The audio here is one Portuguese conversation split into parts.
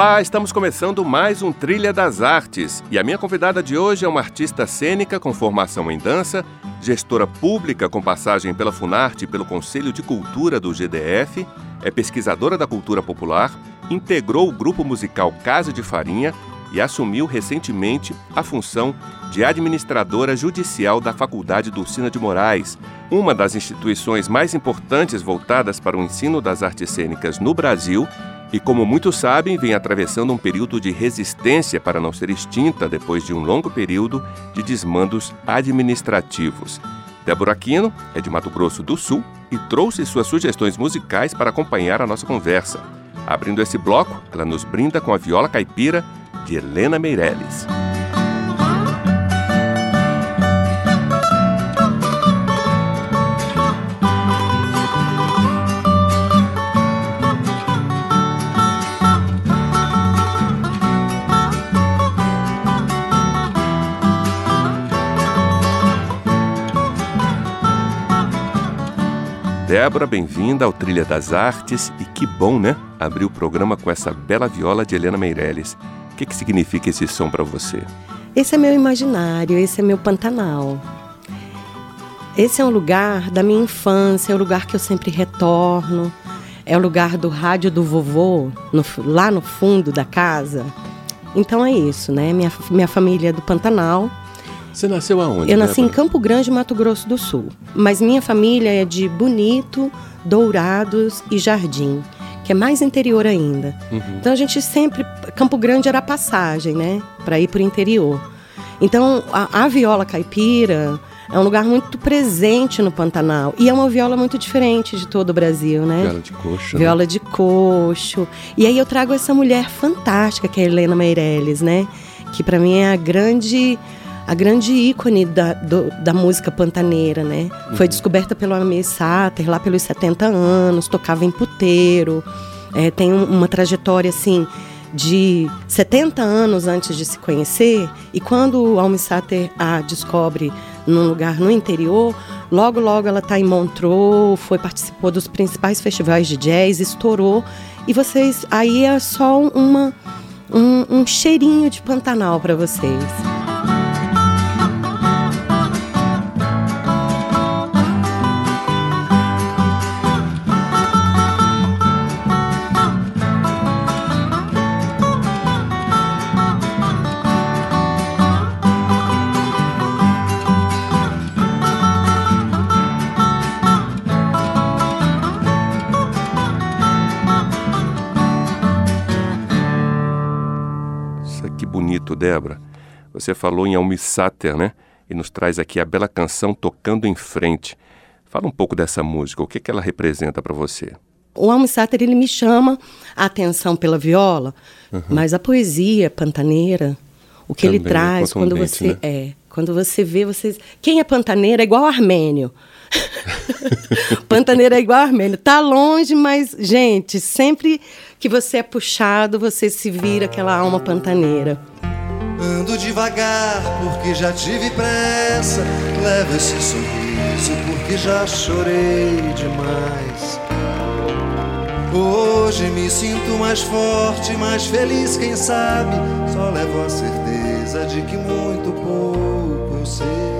Olá, estamos começando mais um Trilha das Artes. E a minha convidada de hoje é uma artista cênica com formação em dança, gestora pública com passagem pela Funarte e pelo Conselho de Cultura do GDF, é pesquisadora da cultura popular, integrou o grupo musical Casa de Farinha e assumiu recentemente a função de administradora judicial da Faculdade Dulcina de Moraes, uma das instituições mais importantes voltadas para o ensino das artes cênicas no Brasil e, como muitos sabem, vem atravessando um período de resistência para não ser extinta depois de um longo período de desmandos administrativos. Débora Aquino é de Mato Grosso do Sul e trouxe suas sugestões musicais para acompanhar a nossa conversa. Abrindo esse bloco, ela nos brinda com a viola caipira de Helena Meirelles. Débora, bem-vinda ao Trilha das Artes e que bom, né? Abrir o programa com essa bela viola de Helena Meirelles. O que, que significa esse som para você? Esse é meu imaginário, esse é meu Pantanal. Esse é um lugar da minha infância, é o um lugar que eu sempre retorno. É o lugar do rádio do vovô, no, lá no fundo da casa. Então é isso, né? Minha, minha família é do Pantanal. Você nasceu aonde? Eu nasci em Campo Grande, Mato Grosso do Sul. Mas minha família é de Bonito, Dourados e Jardim, que é mais interior ainda. Uhum. Então a gente sempre. Campo Grande era passagem, né? Para ir para o interior. Então a, a viola caipira é um lugar muito presente no Pantanal. E é uma viola muito diferente de todo o Brasil, né? Viola de coxo. Viola né? de coxo. E aí eu trago essa mulher fantástica, que é a Helena Meirelles, né? Que para mim é a grande a grande ícone da, do, da música pantaneira, né? Uhum. Foi descoberta pelo Amir Sater lá pelos 70 anos, tocava em puteiro, é, tem um, uma trajetória assim de 70 anos antes de se conhecer, e quando o Almi Sater a descobre num lugar no interior, logo logo ela está em Montreux, foi participou dos principais festivais de jazz, estourou, e vocês aí é só uma um, um cheirinho de Pantanal para vocês. Débora, você falou em Almissáter, né? E nos traz aqui a bela canção Tocando em Frente. Fala um pouco dessa música, o que, que ela representa para você? O Almissáter, ele me chama a atenção pela viola, uhum. mas a poesia pantaneira, o que Também ele é traz é quando você né? é, quando você vê vocês, quem é pantaneira é igual armênio. pantaneira é igual armênio, tá longe, mas gente, sempre que você é puxado, você se vira aquela alma pantaneira. Ando devagar porque já tive pressa. Levo esse sorriso porque já chorei demais. Hoje me sinto mais forte, mais feliz, quem sabe. Só levo a certeza de que muito pouco eu sei.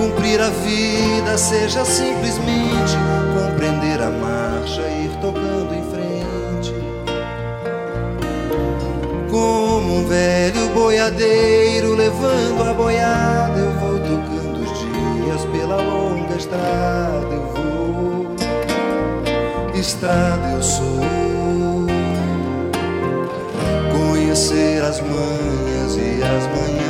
Cumprir a vida seja simplesmente compreender a marcha e ir tocando em Como um velho boiadeiro levando a boiada, eu vou tocando os dias estrada eu vou, estrada eu sou. Conhecer as manhas e as manhãs,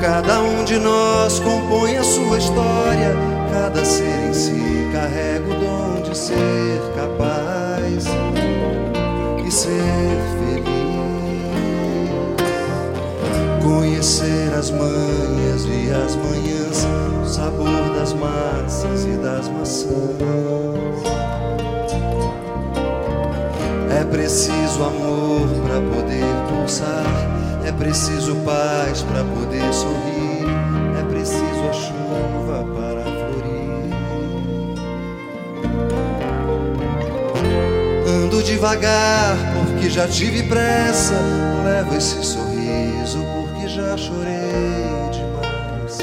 Cada um de nós compõe a sua história, cada ser em si carrega o dom de ser capaz e ser feliz. Conhecer as manhas e as manhãs, o sabor das massas e das maçãs. É preciso amor para poder pulsar, é preciso paz para poder sorrir, é preciso a chuva para florir. Ando devagar porque já tive pressa, levo esse sorriso porque já chorei demais.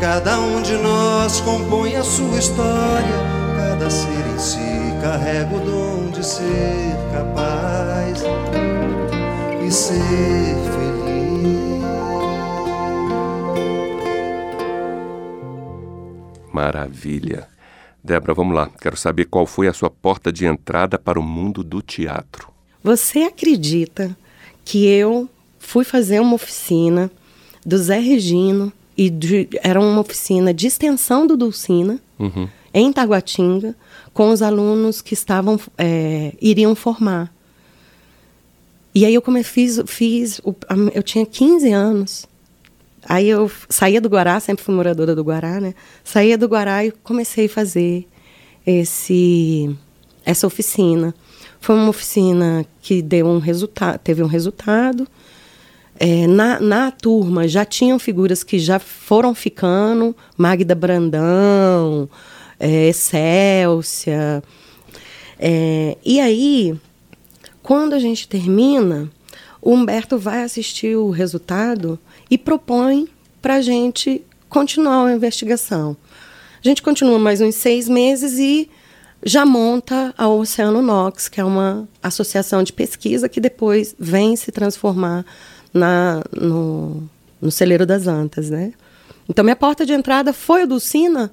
Cada um de nós compõe a sua história, cada ser em si carrega o dom de ser capaz ser feliz. Maravilha. Débora, vamos lá. Quero saber qual foi a sua porta de entrada para o mundo do teatro. Você acredita que eu fui fazer uma oficina do Zé Regino e de- era uma oficina de extensão do Dulcina Uhum. em Taguatinga com os alunos que estavam é, iriam formar. E aí eu come, fiz, fiz eu tinha 15 anos. Aí eu saía do Guará, sempre fui moradora do Guará, né? Saía do Guará e comecei a fazer esse essa oficina. Foi uma oficina que deu um resultado, teve um resultado. É, na, na turma já tinham figuras que já foram ficando, Magda Brandão, é, Excélcia. É, e aí, quando a gente termina, o Humberto vai assistir o resultado e propõe para a gente continuar a investigação. A gente continua mais uns seis meses e já monta a Oceano Nox, que é uma associação de pesquisa que depois vem se transformar na, no, no Celeiro das Antas, né? Então, minha porta de entrada foi o Dulcina.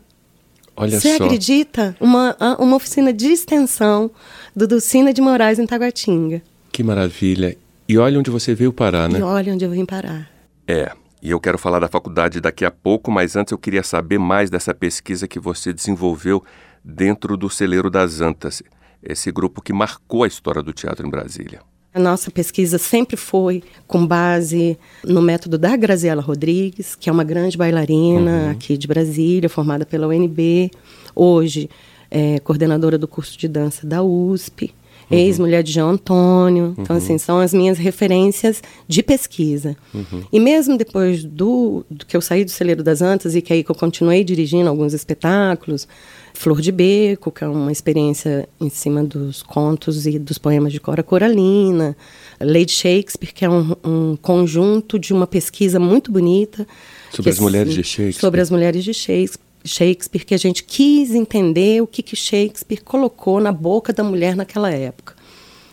Olha Você só. acredita? Uma, uma oficina de extensão do Dulcina de Moraes em Taguatinga. Que maravilha. E olha onde você veio parar, né? E olha onde eu vim parar. É. E eu quero falar da faculdade daqui a pouco, mas antes eu queria saber mais dessa pesquisa que você desenvolveu dentro do Celeiro das Antas, esse grupo que marcou a história do teatro em Brasília. A nossa pesquisa sempre foi com base no método da Graziela Rodrigues, que é uma grande bailarina aqui de Brasília, formada pela UNB, hoje é coordenadora do curso de dança da USP, ex-mulher de João Antônio. Então, assim, são as minhas referências de pesquisa. E mesmo depois do, do que eu saí do Celeiro das Antas e que aí que eu continuei dirigindo alguns espetáculos, Flor de Beco, que é uma experiência em cima dos contos e dos poemas de Cora Coralina, Lady Shakespeare, que é um, um conjunto de uma pesquisa muito bonita. Sobre as mulheres de Shakespeare. Sobre as mulheres de Shakespeare. Shakespeare, que a gente quis entender o que, que Shakespeare colocou na boca da mulher naquela época.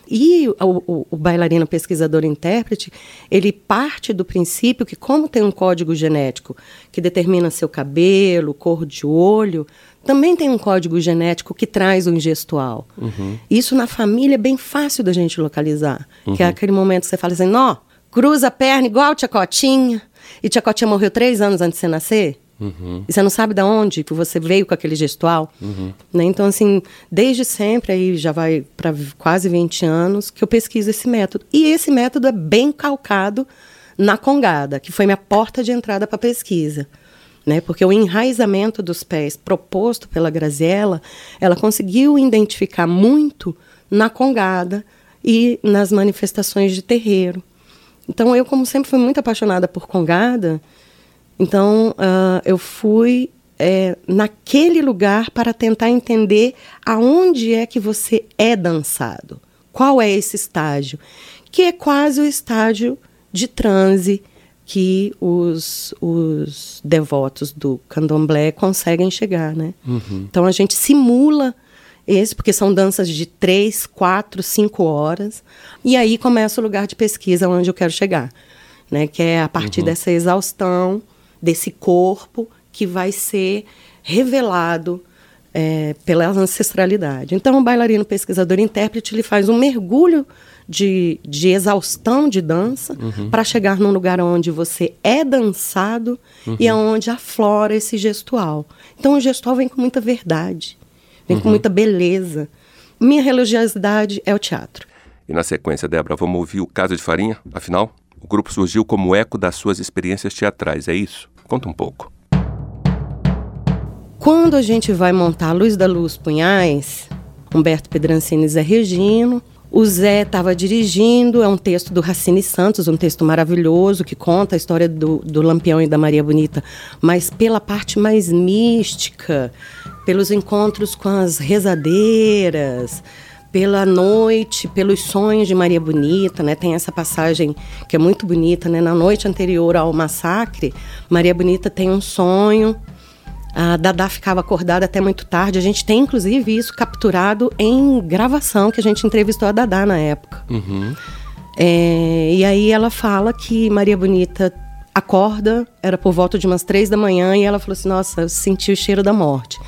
E o, o, o bailarino pesquisador intérprete, ele parte do princípio que, como tem um código genético que determina seu cabelo, cor de olho, também tem um código genético que traz o ingestual. Isso na família é bem fácil da gente localizar. Que é aquele momento que você fala assim, nó, cruza a perna igual tia Cotinha, e tia Cotinha morreu três anos antes de você nascer. E você não sabe de onde que você veio com aquele gestual. Né? Então, assim, desde sempre, aí já vai para quase 20 anos, que eu pesquiso esse método. E esse método é bem calcado na congada, que foi minha porta de entrada para a pesquisa. Né? Porque o enraizamento dos pés proposto pela Graziella, ela conseguiu identificar muito na congada e nas manifestações de terreiro. Então, eu, como sempre fui muito apaixonada por congada, Então, uh, eu fui é, naquele lugar para tentar entender aonde é que você é dançado. Qual é esse estágio? Que é quase o estágio de transe que os, os devotos do candomblé conseguem chegar, né? Uhum. Então a gente simula esse, porque são danças de três, quatro, cinco horas, e aí começa o lugar de pesquisa onde eu quero chegar, né? Que é a partir uhum. dessa exaustão desse corpo que vai ser revelado é, pela ancestralidade. Então, o bailarino, pesquisador, intérprete, ele faz um mergulho de, de exaustão de dança uhum. para chegar num lugar onde você é dançado uhum. e aonde aflora esse gestual. Então, o gestual vem com muita verdade, vem uhum. com muita beleza. Minha religiosidade é o teatro. E na sequência, Débora, vamos ouvir o Casa de Farinha? Afinal, o grupo surgiu como eco das suas experiências teatrais, é isso? Conta um pouco. Quando a gente vai montar Luz da Luz Punhais, Humberto Pedrancini e Zé Regino, o Zé estava dirigindo, é um texto do Racine Santos, um texto maravilhoso que conta a história do, do Lampião e da Maria Bonita, mas pela parte mais mística, pelos encontros com as rezadeiras, pela noite, pelos sonhos de Maria Bonita, né? Tem essa passagem que é muito bonita, né? Na noite anterior ao massacre, Maria Bonita tem um sonho. A Dada ficava acordada até muito tarde. A gente tem, inclusive, isso capturado em gravação, que a gente entrevistou a Dada na época. Uhum. É, e aí ela fala que Maria Bonita acorda, era por volta de umas três da manhã, e ela falou assim: Nossa, eu senti o cheiro da morte.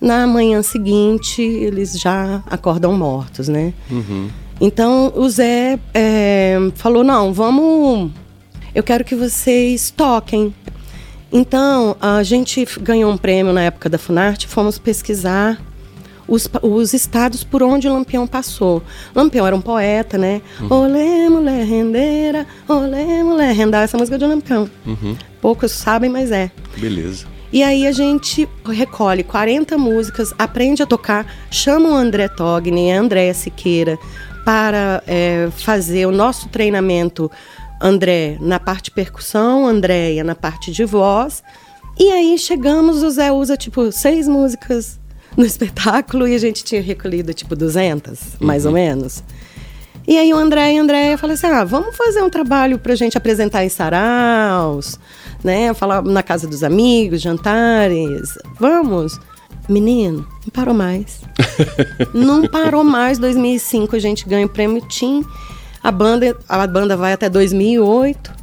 Na manhã seguinte, eles já acordam mortos, né? Uhum. Então, o Zé é, falou: não, vamos. Eu quero que vocês toquem. Então, a gente ganhou um prêmio na época da Funarte, fomos pesquisar os, os estados por onde o Lampião passou. Lampião era um poeta, né? Uhum. Olê, mulher rendeira, olê, mulher rendar. Essa música é de Lampião. Uhum. Poucos sabem, mas é. Beleza. E aí a gente recolhe 40 músicas, aprende a tocar, chama o André Togni e a Andréa Siqueira para é, fazer o nosso treinamento. André na parte percussão, Andréia na parte de voz. E aí chegamos, o Zé usa tipo seis músicas no espetáculo e a gente tinha recolhido tipo 200, mais uhum. ou menos. E aí o André e a Andréia falaram assim: ah, vamos fazer um trabalho para a gente apresentar em saraus, né? Falar na casa dos amigos, jantares. Vamos. Menino, não parou mais. não parou mais. 2005 a gente ganha o prêmio Tim. A banda, a banda vai até 2008.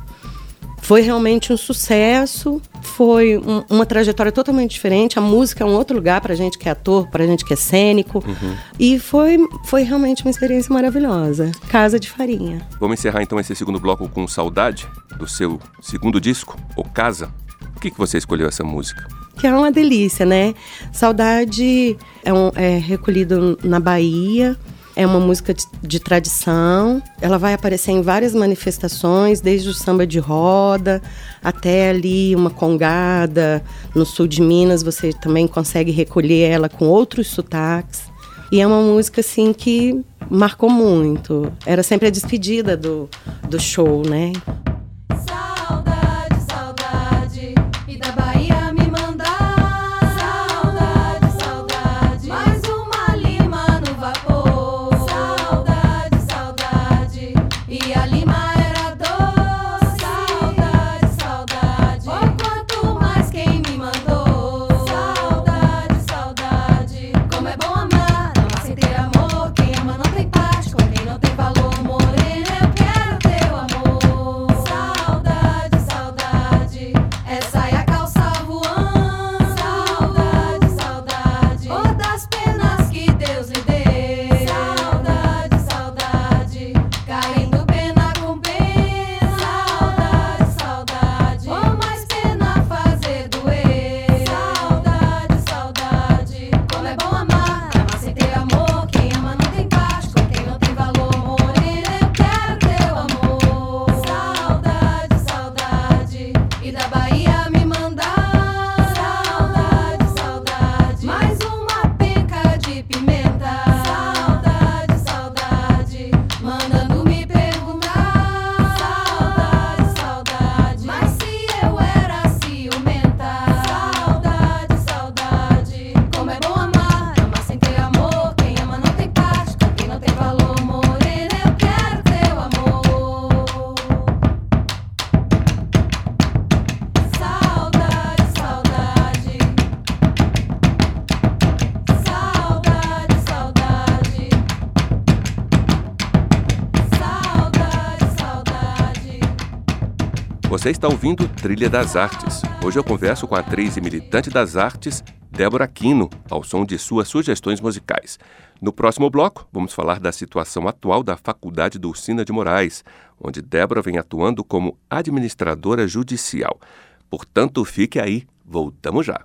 Foi realmente um sucesso, foi um, uma trajetória totalmente diferente. A música é um outro lugar para gente que é ator, para gente que é cênico. Uhum. E foi, foi realmente uma experiência maravilhosa. Casa de Farinha. Vamos encerrar então esse segundo bloco com Saudade, do seu segundo disco, O Casa. Por que, que você escolheu essa música? Que é uma delícia, né? Saudade é, um, é recolhido na Bahia é uma música de, de, tradição. Ela vai aparecer em várias manifestações, desde o samba de roda até ali uma congada. No sul de Minas você também consegue recolher ela com outros sotaques. E é uma música assim que marcou muito. Era sempre a despedida do, do show, né? Você está ouvindo Trilha das Artes. Hoje eu converso com a atriz e militante das artes, Débora Quino, ao som de suas sugestões musicais. No próximo bloco, vamos falar da situação atual da Faculdade Dulcina de Moraes, onde Débora vem atuando como administradora judicial. Portanto, fique aí, voltamos já.